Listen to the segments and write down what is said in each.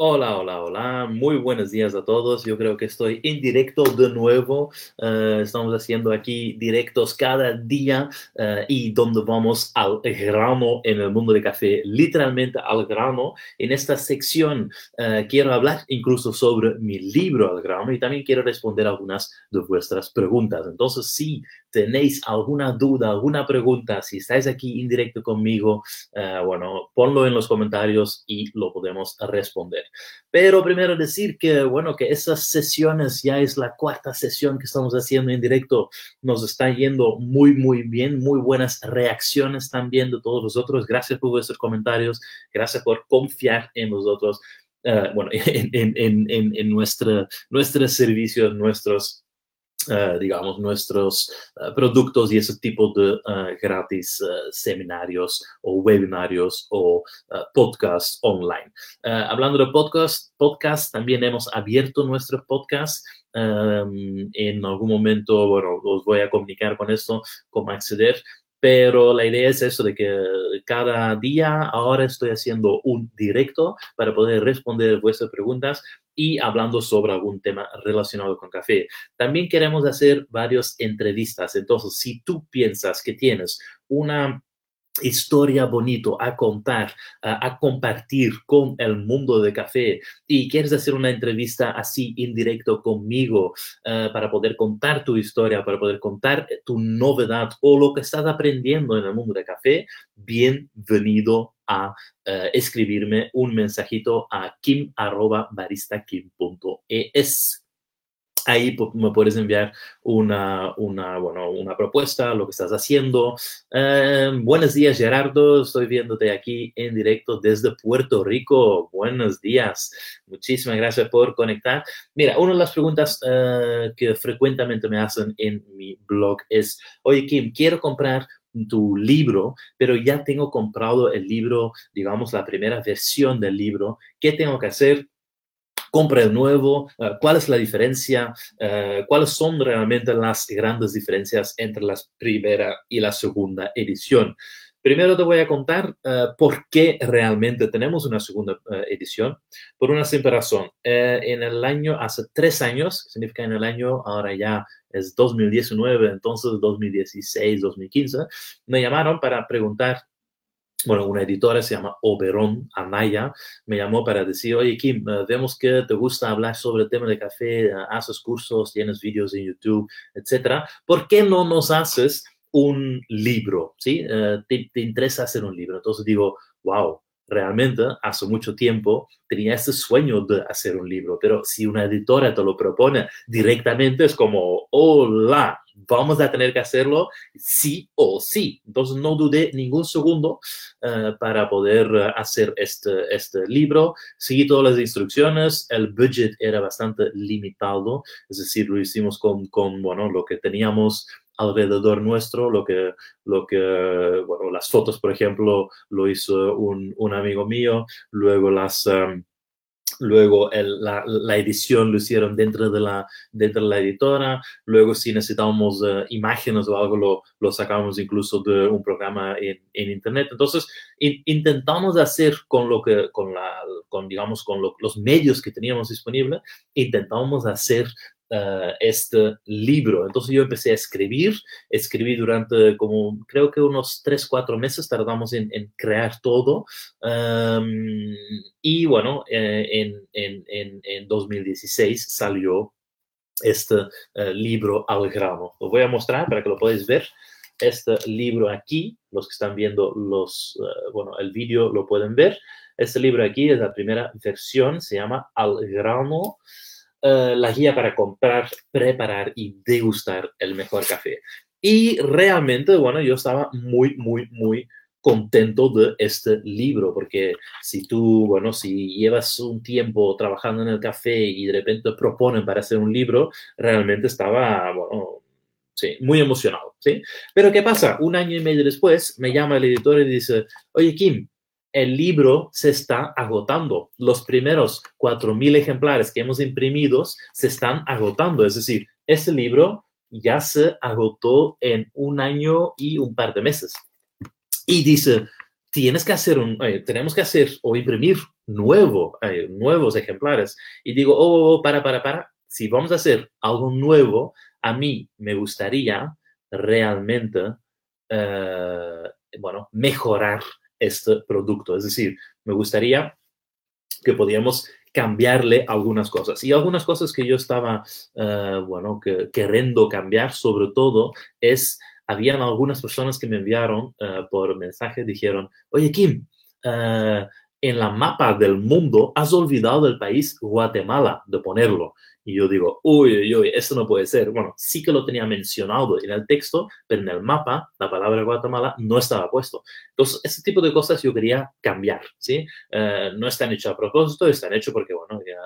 Hola, hola, hola. Muy buenos días a todos. Yo creo que estoy en directo de nuevo. Eh, estamos haciendo aquí directos cada día eh, y donde vamos al grano en el mundo de café, literalmente al grano. En esta sección eh, quiero hablar incluso sobre mi libro al grano y también quiero responder algunas de vuestras preguntas. Entonces, si tenéis alguna duda, alguna pregunta, si estáis aquí en directo conmigo, bueno, ponlo en los comentarios y lo podemos responder. Pero primero decir que, bueno, que esas sesiones ya es la cuarta sesión que estamos haciendo en directo. Nos está yendo muy, muy bien, muy buenas reacciones también de todos vosotros. Gracias por vuestros comentarios, gracias por confiar en nosotros, uh, bueno, en, en, en, en nuestros servicios, nuestros Uh, digamos, nuestros uh, productos y ese tipo de uh, gratis seminarios o webinarios o podcasts online. hablando de podcast, podcast, también hemos abierto nuestro podcast. Um, en algún momento, bueno, os voy a comunicar con esto, cómo acceder, pero la idea es eso de que cada día ahora estoy haciendo un directo para poder responder vuestras preguntas y hablando sobre algún tema relacionado con café. También queremos hacer varias entrevistas. Entonces, si tú piensas que tienes una historia bonito a contar, a, compartir con el mundo de café y quieres hacer una entrevista así indirecto conmigo uh, para poder contar tu historia, para poder contar tu novedad o lo que estás aprendiendo en el mundo de café, bienvenido a uh, escribirme un mensajito a kim.baristakim.es. Ahí me puedes enviar una, una, bueno, una propuesta, lo que estás haciendo. Eh, buenos días, Gerardo. Estoy viéndote aquí en directo desde Puerto Rico. Buenos días. Muchísimas gracias por conectar. Mira, una de las preguntas uh, que frecuentemente me hacen en mi blog es, oye, Kim, quiero comprar tu libro, pero ya tengo comprado el libro, digamos, la primera versión del libro. ¿Qué tengo que hacer? compra el nuevo, eh, cuál es la diferencia, uh, cuáles son realmente las grandes diferencias entre la primera y la segunda edición. Primero te voy a contar uh, por qué realmente tenemos una segunda edición, por una simple razón. en el año, hace tres años, significa en el año, ahora ya es 2019, entonces 2016, 2015, me llamaron para preguntar bueno, una editora se llama Oberon Anaya, me llamó para decir, oye Kim, eh, vemos que te gusta hablar sobre el tema de café, eh, haces cursos, tienes vídeos en YouTube, etcétera. ¿Por qué no nos haces un libro? ¿Sí? Eh, te, te, interesa hacer un libro? Entonces digo, wow, realmente hace mucho tiempo tenía ese sueño de hacer un libro, pero si una editora te lo propone directamente es como, hola, vamos a tener que hacerlo sí o sí. Entonces no dudé ningún segundo uh, para poder uh, hacer este, este libro. Seguí todas las instrucciones, el budget era bastante limitado, es decir, lo hicimos con, con bueno, lo que teníamos alrededor nuestro, lo que, lo que, bueno, las fotos, por ejemplo, lo hizo un, un amigo mío, luego las... Um, luego el, la, la, edición lo hicieron dentro de la, dentro de la editora, luego si necesitábamos uh, imágenes o algo lo, lo sacamos incluso de un programa en, en internet. Entonces, in, intentamos hacer con lo que, con la, con digamos, con lo, los medios que teníamos disponibles, intentamos hacer uh, este libro. Entonces yo empecé a escribir, escribí durante como creo que unos tres, cuatro meses tardamos en, en crear todo. Um, y bueno, eh, en, en, en, 2016 salió este uh, libro al grano. Lo voy a mostrar para que lo podáis ver. Este libro aquí, los que están viendo los, uh, bueno, el vídeo lo pueden ver. Este libro aquí es la primera versión, se llama Al grano. Uh, la guía para comprar, preparar y degustar el mejor café. Y realmente, bueno, yo estaba muy, muy, muy contento de este libro, porque si tú, bueno, si llevas un tiempo trabajando en el café y de repente proponen para hacer un libro, realmente estaba, bueno, sí, muy emocionado, ¿sí? Pero ¿qué pasa? Un año y medio después me llama el editor y dice, oye, Kim, el libro se está agotando. Los primeros 4.000 ejemplares que hemos imprimido se están agotando. Es decir, ese libro ya se agotó en un año y un par de meses. Y dice, tienes que hacer un, tenemos que hacer o imprimir nuevo, nuevos ejemplares. Y digo, oh, oh, oh, para, para, para, si vamos a hacer algo nuevo, a mí me gustaría realmente, eh, bueno, mejorar este producto. Es decir, me gustaría que podíamos cambiarle algunas cosas. Y algunas cosas que yo estaba, eh, bueno, que, queriendo cambiar, sobre todo, es, habían algunas personas que me enviaron uh, por mensaje, dijeron, oye, Kim, uh, en la mapa del mundo has olvidado el país Guatemala de ponerlo. Y yo digo, uy, uy, uy, esto no puede ser. Bueno, sí que lo tenía mencionado en el texto, pero en el mapa la palabra Guatemala no estaba puesto. Entonces, ese tipo de cosas yo quería cambiar, ¿sí? Eh, no están hechos a propósito, están hechos porque, bueno, ya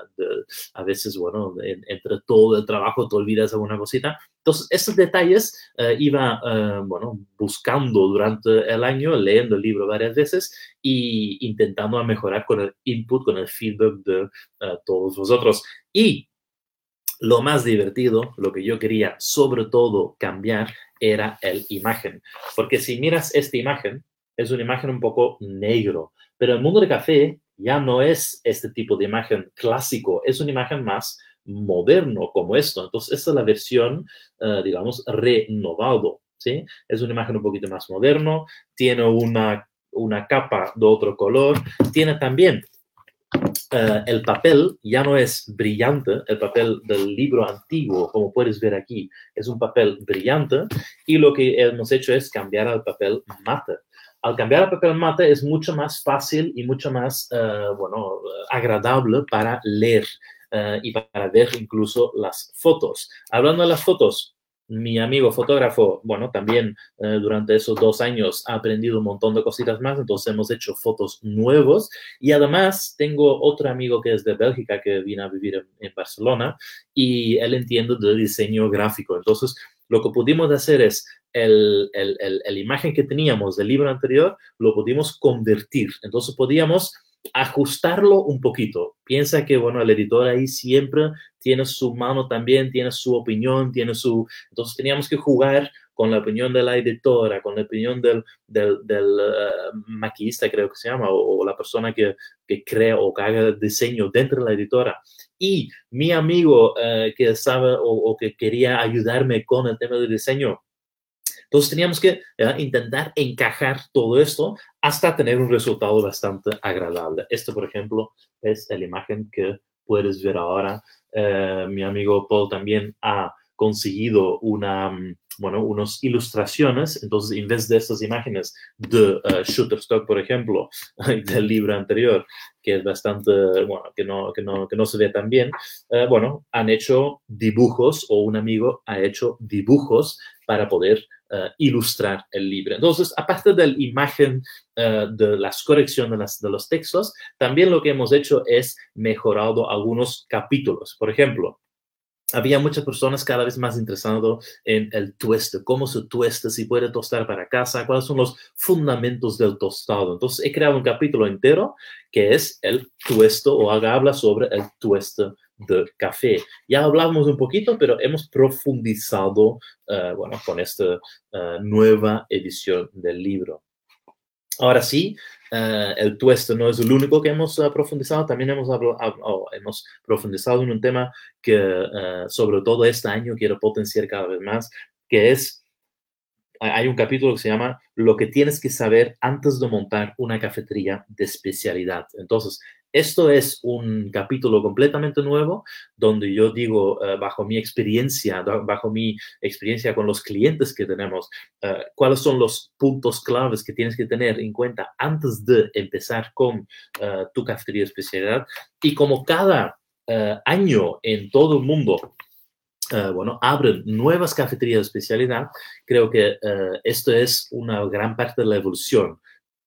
a veces, bueno, entre todo el trabajo te olvidas alguna cosita. Entonces, esos detalles eh, iba, eh, bueno, buscando durante el año, leyendo el libro varias veces y intentando mejorar con el input, con el feedback de todos vosotros. Y lo más divertido, lo que yo quería sobre todo cambiar era el imagen. Porque si miras esta imagen, es una imagen un poco negro. Pero el mundo de café ya no es este tipo de imagen clásico, es una imagen más moderno como esto. Entonces, esta es la versión, uh, digamos, renovado. ¿sí? Es una imagen un poquito más moderno, tiene una, una capa de otro color, tiene también Uh, el papel ya no es brillante, el papel del libro antiguo, como puedes ver aquí, es un papel brillante y lo que hemos hecho es cambiar al papel mate. Al cambiar al papel mate es mucho más fácil y mucho más, uh, bueno, agradable para leer uh, y para ver incluso las fotos. Hablando de las fotos, mi amigo fotógrafo, bueno, también eh, durante esos dos años ha aprendido un montón de cositas más, entonces hemos hecho fotos nuevos y además tengo otro amigo que es de Bélgica que viene a vivir en, Barcelona y él entiende de diseño gráfico. Entonces, lo que pudimos hacer es el, el, el, imagen que teníamos del libro anterior, lo pudimos convertir. Entonces, podíamos ajustarlo un poquito. Piensa que, bueno, el editor ahí siempre tiene su mano también, tiene su opinión, tiene su... Entonces teníamos que jugar con la opinión de la editora, con la opinión del, del, eh, maquillista, creo que se llama, o, la persona que, que, crea o que haga el diseño dentro de la editora. Y mi amigo eh, que sabe o, o que quería ayudarme con el tema del diseño, entonces teníamos que intentar encajar todo esto hasta tener un resultado bastante agradable. Esto, por ejemplo, es la imagen que puedes ver ahora. Eh, mi amigo Paul también ha conseguido una, mm, bueno, unas ilustraciones. Entonces, en vez de estas imágenes de uh, Shutterstock, por ejemplo, del libro anterior, que es bastante, bueno, que no, que no, que no se ve tan bien, uh, bueno, han hecho dibujos o un amigo ha hecho dibujos para poder uh, ilustrar el libro. Entonces, aparte de la imagen, uh, de las correcciones de, los textos, también lo que hemos hecho es mejorado algunos capítulos. Por ejemplo, había muchas personas cada vez más interesadas en el tueste, cómo se tuesta, si puede tostar para casa, cuáles son los fundamentos del tostado. Entonces, he creado un capítulo entero que es el tuesto o habla sobre el tueste de café. Ya hablamos un poquito, pero hemos profundizado, uh, bueno, con esta uh, nueva edición del libro. Ahora sí, uh, el tueste no es el único que hemos profundizado, también hemos, oh, hemos profundizado en un tema que sobre todo este año quiero potenciar cada vez más, que es hay un capítulo que se llama Lo que tienes que saber antes de montar una cafetería de especialidad. Entonces, esto es un capítulo completamente nuevo donde yo digo, uh, bajo mi experiencia, bajo mi experiencia con los clientes que tenemos, uh, cuáles son los puntos claves que tienes que tener en cuenta antes de empezar con uh, tu cafetería de especialidad. Y como cada año en todo el mundo Uh, bueno, abren nuevas cafeterías de especialidad, creo que uh, esto es una gran parte de la evolución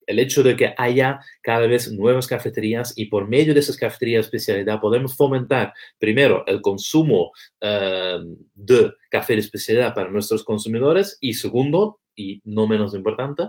el hecho de que haya cada vez nuevas cafeterías y por medio de esas cafeterías especialidad podemos fomentar, primero, el consumo uh, de café de especialidad para nuestros consumidores y segundo, y no menos importante,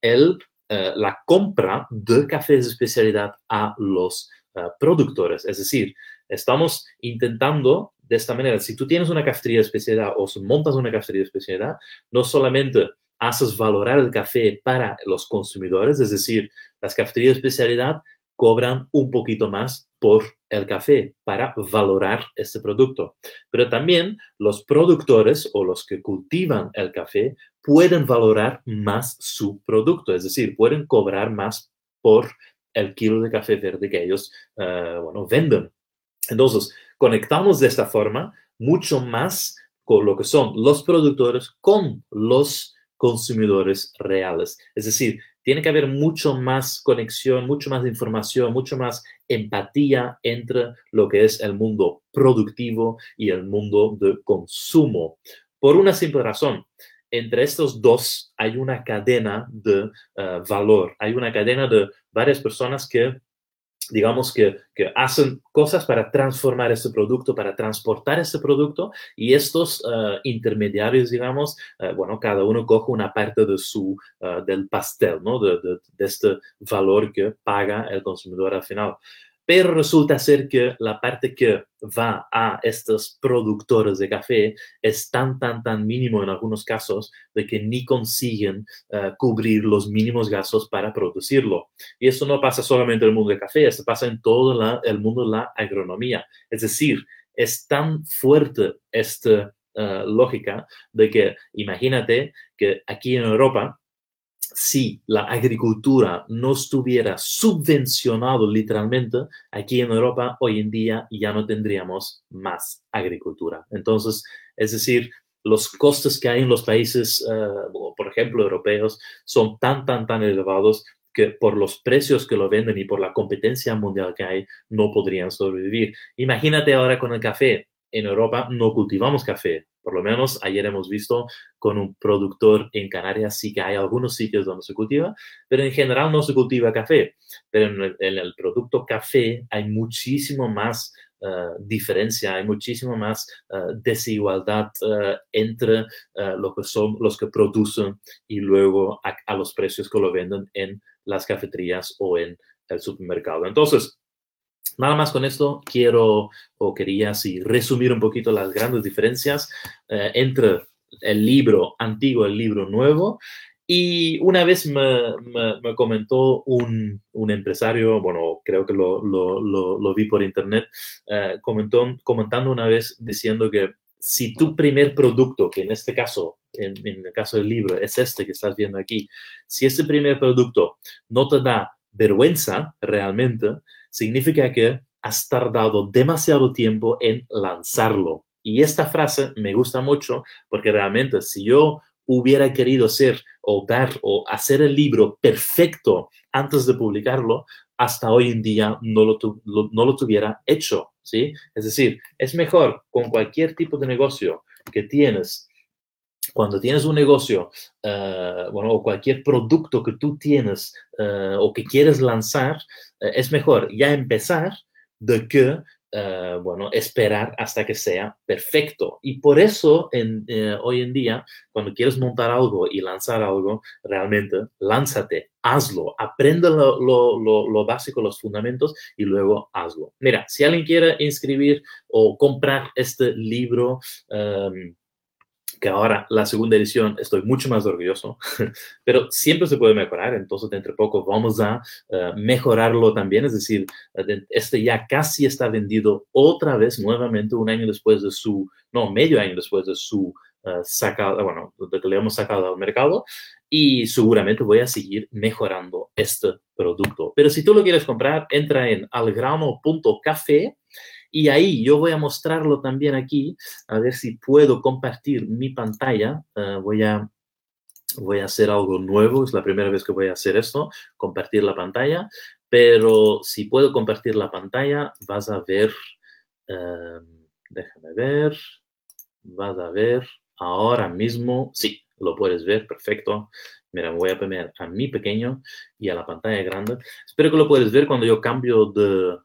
el, uh, la compra de cafés de especialidad a los uh, productores. Es decir, estamos intentando de esta manera, si tú tienes una cafetería de especialidad o montas una cafetería especialidad, no solamente haces valorar el café para los consumidores, es decir, las cafeterías de especialidad cobran un poquito más por el café para valorar este producto. Pero también los productores o los que cultivan el café pueden valorar más su producto, es decir, pueden cobrar más por el kilo de café verde que ellos, eh, bueno, venden. Entonces, conectamos de esta forma mucho más con lo que son los productores con los consumidores reales. Es decir, tiene que haber mucho más conexión, mucho más información, mucho más empatía entre lo que es el mundo productivo y el mundo de consumo. Por una simple razón, entre estos dos hay una cadena de eh, valor, hay una cadena de varias personas que digamos que, hacen cosas para transformar ese producto, para transportar ese producto y estos eh, intermediarios, digamos, eh, bueno, cada uno coge una parte de su, del pastel, ¿no? de, este valor que paga el consumidor al final pero resulta ser que la parte que va a estos productores de café es tan, tan, tan mínimo en algunos casos de que ni consiguen eh, cubrir los mínimos gastos para producirlo. Y eso no pasa solamente en el mundo del café, eso pasa en todo el mundo de la agronomía. Es decir, es tan fuerte esta eh, lógica de que imagínate que aquí en Europa, si la agricultura no estuviera subvencionado literalmente, aquí en Europa hoy en día ya no tendríamos más agricultura. Entonces, es decir, los costes que hay en los países, eh, por ejemplo, europeos, son tan, tan, tan elevados que por los precios que lo venden y por la competencia mundial que hay, no podrían sobrevivir. Imagínate ahora con el café. En Europa no cultivamos café, por lo menos ayer hemos visto con un productor en Canarias, sí que hay algunos sitios donde se cultiva, pero en general no se cultiva café. Pero en el, producto café hay muchísimo más eh, diferencia, hay muchísimo más eh, desigualdad uh, entre lo que son los que producen y luego a, a los precios que lo venden en las cafeterías o en el supermercado. Entonces, Nada más con esto quiero o quería así resumir un poquito las grandes diferencias eh, entre el libro antiguo y el libro nuevo. Y una vez me, me, comentó un, un, empresario, bueno, creo que lo, lo, lo, vi por internet, eh, comentó, comentando una vez diciendo que si tu primer producto, que en este caso, en, en el caso del libro, es este que estás viendo aquí, si este primer producto no te da vergüenza realmente, significa que has tardado demasiado tiempo en lanzarlo. Y esta frase me gusta mucho porque realmente si yo hubiera querido ser o dar o hacer el libro perfecto antes de publicarlo, hasta hoy en día no lo, no lo tuviera hecho, ¿sí? Es decir, es mejor con cualquier tipo de negocio que tienes cuando tienes un negocio, eh, bueno, o cualquier producto que tú tienes eh, o que quieres lanzar, eh, es mejor ya empezar de que, bueno, esperar hasta que sea perfecto. Y por eso en, hoy en día, cuando quieres montar algo y lanzar algo, realmente lánzate, hazlo, aprende lo, lo, lo, básico, los fundamentos y luego hazlo. Mira, si alguien quiere inscribir o comprar este libro, um, que ahora la segunda edición estoy mucho más orgulloso, pero siempre se puede mejorar, entonces dentro de poco vamos a uh, mejorarlo también, es decir, este ya casi está vendido otra vez nuevamente un año después de su, no, medio año después de su uh, sacada, bueno, de que le hemos sacado al mercado y seguramente voy a seguir mejorando este producto. Pero si tú lo quieres comprar, entra en algrano.café y ahí yo voy a mostrarlo también aquí, a ver si puedo compartir mi pantalla. Uh, voy, a, voy a hacer algo nuevo, es la primera vez que voy a hacer esto, compartir la pantalla. Pero si puedo compartir la pantalla, vas a ver, uh, déjame ver, vas a ver ahora mismo, sí, lo puedes ver, perfecto. Mira, voy a poner a mi pequeño y a la pantalla grande. Espero que lo puedes ver cuando yo cambio de,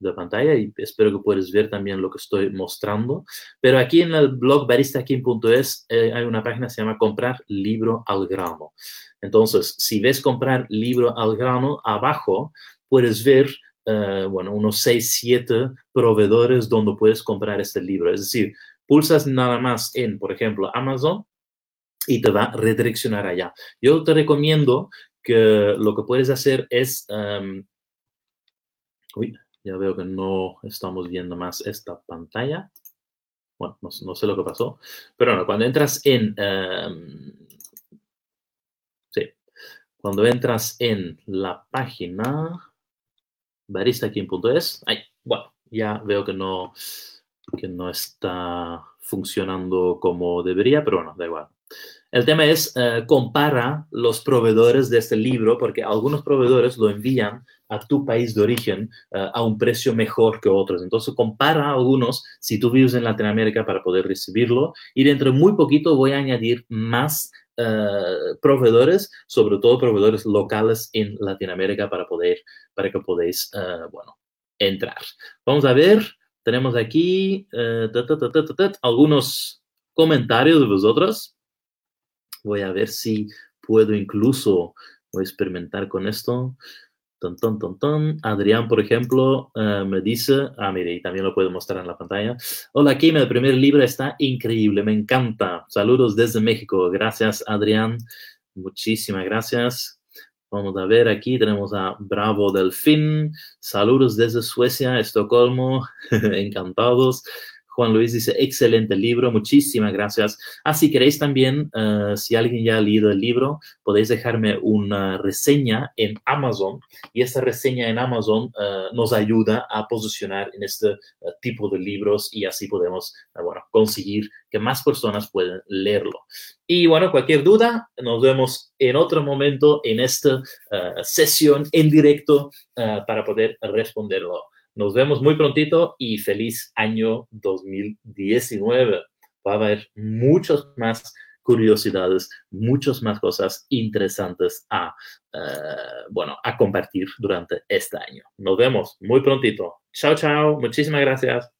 de pantalla y espero que puedas ver también lo que estoy mostrando. Pero aquí en el blog baristaking.es eh, hay una página que se llama comprar libro al grano. Entonces, si ves comprar libro al grano, abajo puedes ver, eh, bueno, unos 6, 7 proveedores donde puedes comprar este libro. Es decir, pulsas nada más en, por ejemplo, Amazon y te va a redireccionar allá. Yo te recomiendo que lo que puedes hacer es... em, uy, ya veo que no estamos viendo más esta pantalla. Bueno, no, sé lo que pasó. Pero bueno, cuando entras en... em, sí, cuando entras en la página baristaking.es, ay, bueno, ya veo que no, que no está funcionando como debería, pero bueno, da igual. El tema es, eh, compara los proveedores de este libro, porque algunos proveedores lo envían a tu país de origen eh, a un precio mejor que otros. Entonces, compara algunos si tú vives en Latinoamérica para poder recibirlo. Y dentro de muy poquito voy a añadir más eh, proveedores, sobre todo proveedores locales en Latinoamérica para poder, para que podáis, eh, bueno, entrar. Vamos a ver, tenemos aquí algunos comentarios de vosotros. Voy a ver si puedo incluso, experimentar con esto. Ton, ton, ton, ton. Adrián, por ejemplo, eh, me dice, ah, mire, y también lo puedo mostrar en la pantalla. Hola, Kim, el primer libro está increíble, me encanta. Saludos desde México. Gracias, Adrián. Muchísimas gracias. Vamos a ver aquí, tenemos a Bravo Delfín. Saludos desde Suecia, Estocolmo. Encantados. Juan Luis dice, excelente libro, muchísimas gracias. Ah, si queréis también, eh, si alguien ya ha leído el libro, podéis dejarme una reseña en Amazon y esta reseña en Amazon eh, nos ayuda a posicionar en este eh, tipo de libros y así podemos, bueno, conseguir que más personas puedan leerlo. Y bueno, cualquier duda, nos vemos en otro momento en esta sesión en directo para poder responderlo. Nos vemos muy prontito y feliz año 2019. Va a haber muchas más curiosidades, muchas más cosas interesantes a, eh, bueno, a compartir durante este año. Nos vemos muy prontito. Chao, chao. Muchísimas gracias.